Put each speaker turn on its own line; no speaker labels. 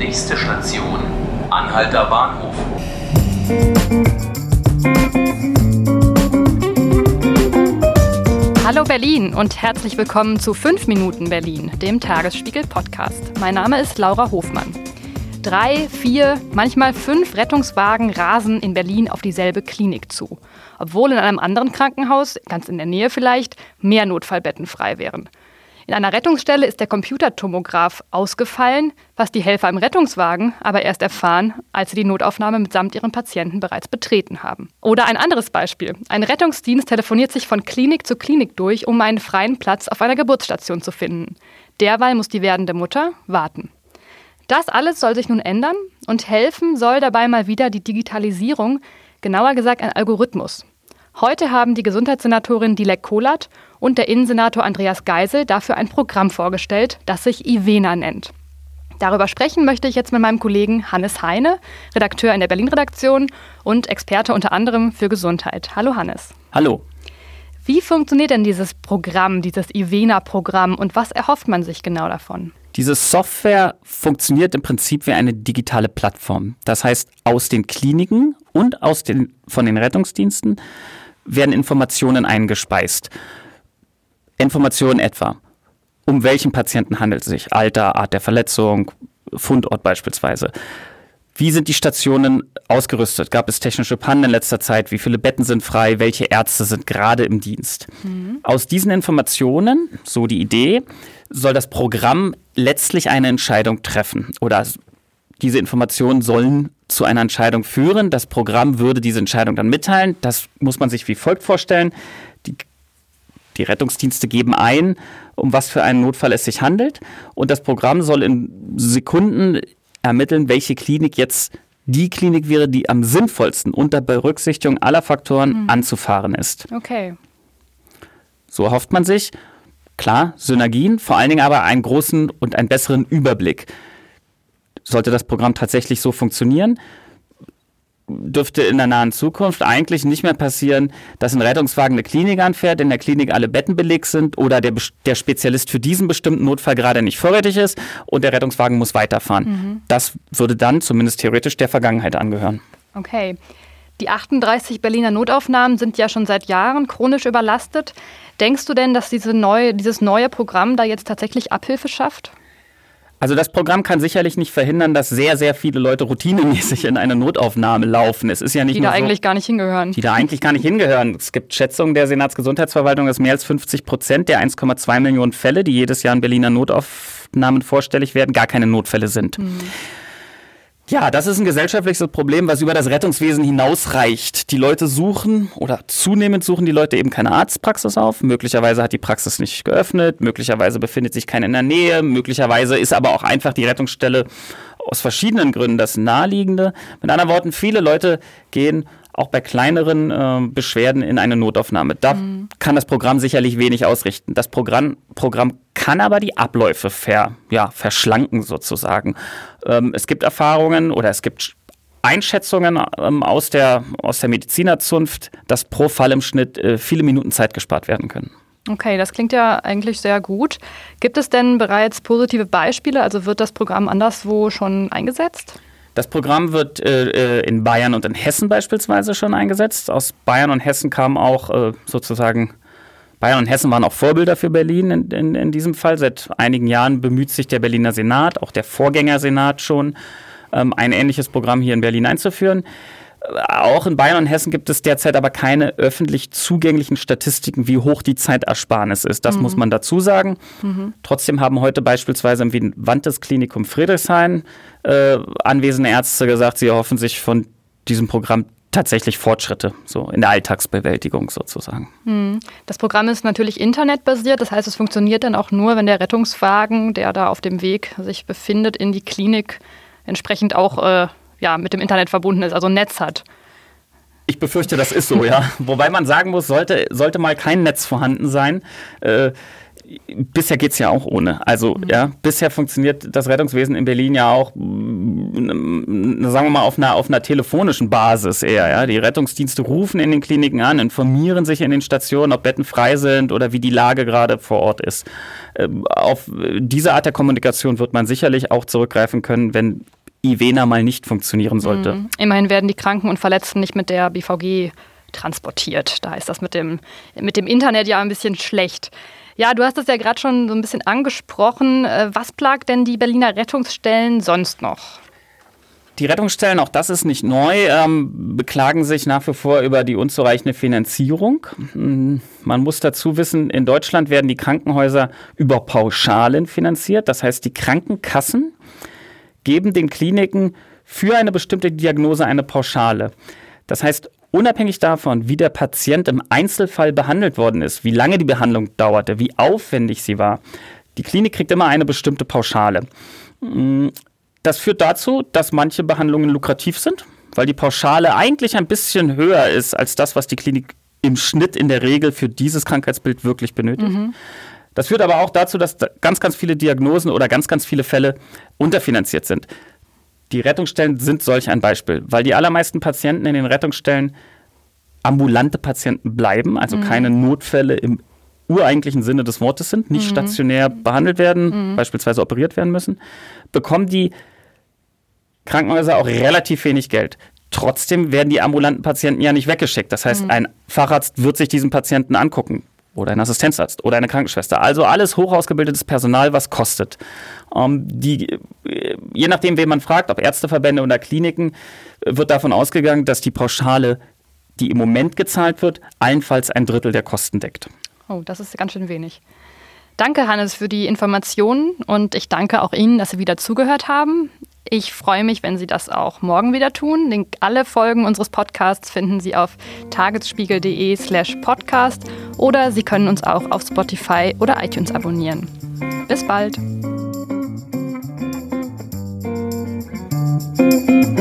Nächste Station, Anhalter Bahnhof.
Hallo Berlin und herzlich willkommen zu 5 Minuten Berlin, dem Tagesspiegel-Podcast. Mein Name ist Laura Hofmann. Drei, vier, manchmal fünf Rettungswagen rasen in Berlin auf dieselbe Klinik zu, obwohl in einem anderen Krankenhaus, ganz in der Nähe vielleicht, mehr Notfallbetten frei wären. In einer Rettungsstelle ist der Computertomograph ausgefallen, was die Helfer im Rettungswagen aber erst erfahren, als sie die Notaufnahme mitsamt ihren Patienten bereits betreten haben. Oder ein anderes Beispiel. Ein Rettungsdienst telefoniert sich von Klinik zu Klinik durch, um einen freien Platz auf einer Geburtsstation zu finden. Derweil muss die werdende Mutter warten. Das alles soll sich nun ändern und helfen soll dabei mal wieder die Digitalisierung, genauer gesagt ein Algorithmus. Heute haben die Gesundheitssenatorin Dilek Kolat und der Innensenator Andreas Geisel dafür ein Programm vorgestellt, das sich IVENA nennt. Darüber sprechen möchte ich jetzt mit meinem Kollegen Hannes Heine, Redakteur in der Berlin-Redaktion und Experte unter anderem für Gesundheit. Hallo Hannes.
Hallo.
Wie funktioniert denn dieses Programm, dieses IVENA-Programm und was erhofft man sich genau davon?
Diese Software funktioniert im Prinzip wie eine digitale Plattform. Das heißt, aus den Kliniken und aus den, von den Rettungsdiensten werden Informationen eingespeist. Informationen etwa, um welchen Patienten handelt es sich, Alter, Art der Verletzung, Fundort beispielsweise. Wie sind die Stationen ausgerüstet? Gab es technische Pannen in letzter Zeit? Wie viele Betten sind frei? Welche Ärzte sind gerade im Dienst? Mhm. Aus diesen Informationen, so die Idee, soll das Programm letztlich eine Entscheidung treffen. Oder diese Informationen sollen zu einer Entscheidung führen. Das Programm würde diese Entscheidung dann mitteilen. Das muss man sich wie folgt vorstellen. Die, die Rettungsdienste geben ein, um was für einen Notfall es sich handelt. Und das Programm soll in Sekunden ermitteln, welche Klinik jetzt die Klinik wäre, die am sinnvollsten unter Berücksichtigung aller Faktoren mhm. anzufahren ist.
Okay.
So hofft man sich. Klar, Synergien, vor allen Dingen aber einen großen und einen besseren Überblick sollte das Programm tatsächlich so funktionieren, dürfte in der nahen Zukunft eigentlich nicht mehr passieren, dass ein Rettungswagen eine Klinik anfährt, in der Klinik alle Betten belegt sind oder der, der Spezialist für diesen bestimmten Notfall gerade nicht vorrätig ist und der Rettungswagen muss weiterfahren. Mhm. Das würde dann zumindest theoretisch der Vergangenheit angehören.
Okay. Die 38 Berliner Notaufnahmen sind ja schon seit Jahren chronisch überlastet. Denkst du denn, dass diese neue, dieses neue Programm da jetzt tatsächlich Abhilfe schafft?
Also das Programm kann sicherlich nicht verhindern, dass sehr, sehr viele Leute routinemäßig in eine Notaufnahme laufen. Es ist ja nicht
die
da
so, eigentlich gar nicht hingehören.
Die da eigentlich gar nicht hingehören. Es gibt Schätzungen der Senatsgesundheitsverwaltung, dass mehr als 50 Prozent der 1,2 Millionen Fälle, die jedes Jahr in Berliner Notaufnahmen vorstellig werden, gar keine Notfälle sind. Mhm. Ja, das ist ein gesellschaftliches Problem, was über das Rettungswesen hinausreicht. Die Leute suchen oder zunehmend suchen die Leute eben keine Arztpraxis auf. Möglicherweise hat die Praxis nicht geöffnet, möglicherweise befindet sich keine in der Nähe, möglicherweise ist aber auch einfach die Rettungsstelle aus verschiedenen Gründen das naheliegende. Mit anderen Worten, viele Leute gehen auch bei kleineren äh, Beschwerden in eine Notaufnahme. Da mhm. kann das Programm sicherlich wenig ausrichten. Das Programm, Programm kann aber die Abläufe ver, ja, verschlanken sozusagen. Ähm, es gibt Erfahrungen oder es gibt Einschätzungen ähm, aus, der, aus der Medizinerzunft, dass pro Fall im Schnitt äh, viele Minuten Zeit gespart werden können.
Okay, das klingt ja eigentlich sehr gut. Gibt es denn bereits positive Beispiele? Also wird das Programm anderswo schon eingesetzt?
Das Programm wird äh, äh, in Bayern und in Hessen beispielsweise schon eingesetzt. Aus Bayern und Hessen kam auch äh, sozusagen, Bayern und Hessen waren auch Vorbilder für Berlin in, in, in, diesem Fall. Seit einigen Jahren bemüht sich der Berliner Senat, auch der Vorgängersenat schon, ähm, ein ähnliches Programm hier in Berlin einzuführen. Auch in Bayern und Hessen gibt es derzeit aber keine öffentlich zugänglichen Statistiken, wie hoch die Zeitersparnis ist. Das mhm. muss man dazu sagen. Mhm. Trotzdem haben heute beispielsweise im Vivantes-Klinikum Friedrichshain äh, anwesende Ärzte gesagt, sie erhoffen sich von diesem Programm tatsächlich Fortschritte, so in der Alltagsbewältigung sozusagen.
Mhm. Das Programm ist natürlich internetbasiert, das heißt, es funktioniert dann auch nur, wenn der Rettungswagen, der da auf dem Weg sich befindet, in die Klinik entsprechend auch äh, ja, mit dem Internet verbunden ist, also ein Netz hat.
Ich befürchte, das ist so, ja. Wobei man sagen muss, sollte, sollte mal kein Netz vorhanden sein, äh, bisher geht es ja auch ohne. Also mhm. ja, bisher funktioniert das Rettungswesen in Berlin ja auch, mm, sagen wir mal, auf einer, auf einer telefonischen Basis eher. Ja. Die Rettungsdienste rufen in den Kliniken an, informieren sich in den Stationen, ob Betten frei sind oder wie die Lage gerade vor Ort ist. Ähm, auf diese Art der Kommunikation wird man sicherlich auch zurückgreifen können, wenn Ivena mal nicht funktionieren sollte. Mhm.
Immerhin werden die Kranken und Verletzten nicht mit der BVG transportiert. Da ist das mit dem, mit dem Internet ja ein bisschen schlecht. Ja, du hast das ja gerade schon so ein bisschen angesprochen. Äh, was plagt denn die Berliner Rettungsstellen sonst noch?
Die Rettungsstellen, auch das ist nicht neu, ähm, beklagen sich nach wie vor über die unzureichende Finanzierung. Hm, man muss dazu wissen, in Deutschland werden die Krankenhäuser über Pauschalen finanziert. Das heißt, die Krankenkassen geben den Kliniken für eine bestimmte Diagnose eine Pauschale. Das heißt, Unabhängig davon, wie der Patient im Einzelfall behandelt worden ist, wie lange die Behandlung dauerte, wie aufwendig sie war, die Klinik kriegt immer eine bestimmte Pauschale. Mm, das führt dazu, dass manche Behandlungen lukrativ sind, weil die Pauschale eigentlich ein bisschen höher ist als das, was die Klinik im Schnitt in der Regel für dieses Krankheitsbild wirklich benötigt. Mhm. Das führt aber auch dazu, dass ganz, ganz viele Diagnosen oder ganz, ganz viele Fälle unterfinanziert sind. Die Rettungsstellen sind solch ein Beispiel, weil die allermeisten Patienten in den Rettungsstellen ambulante Patienten bleiben, also mhm. keine Notfälle im ureigentlichen Sinne des Wortes sind, nicht mhm. stationär behandelt werden, mhm. beispielsweise operiert werden müssen, bekommen die Krankenhäuser auch relativ wenig Geld. Trotzdem werden die ambulanten Patienten ja nicht weggeschickt. Das heißt, mhm. ein Facharzt wird sich diesen Patienten angucken oder ein Assistenzarzt oder eine Krankenschwester. Also alles hochausgebildetes Personal, was kostet. Ähm, die, je nachdem, wen man fragt, ob Ärzteverbände oder Kliniken, wird davon ausgegangen, dass die Pauschale, die im Moment gezahlt wird, allenfalls ein Drittel der Kosten deckt.
Oh, das ist ganz schön wenig. Danke, Hannes, für die Informationen und ich danke auch Ihnen, dass Sie wieder zugehört haben. Ich freue mich, wenn Sie das auch morgen wieder tun. Alle Folgen unseres Podcasts finden Sie auf tagesspiegel.de slash podcast oder Sie können uns auch auf Spotify oder iTunes abonnieren. Bis bald. Música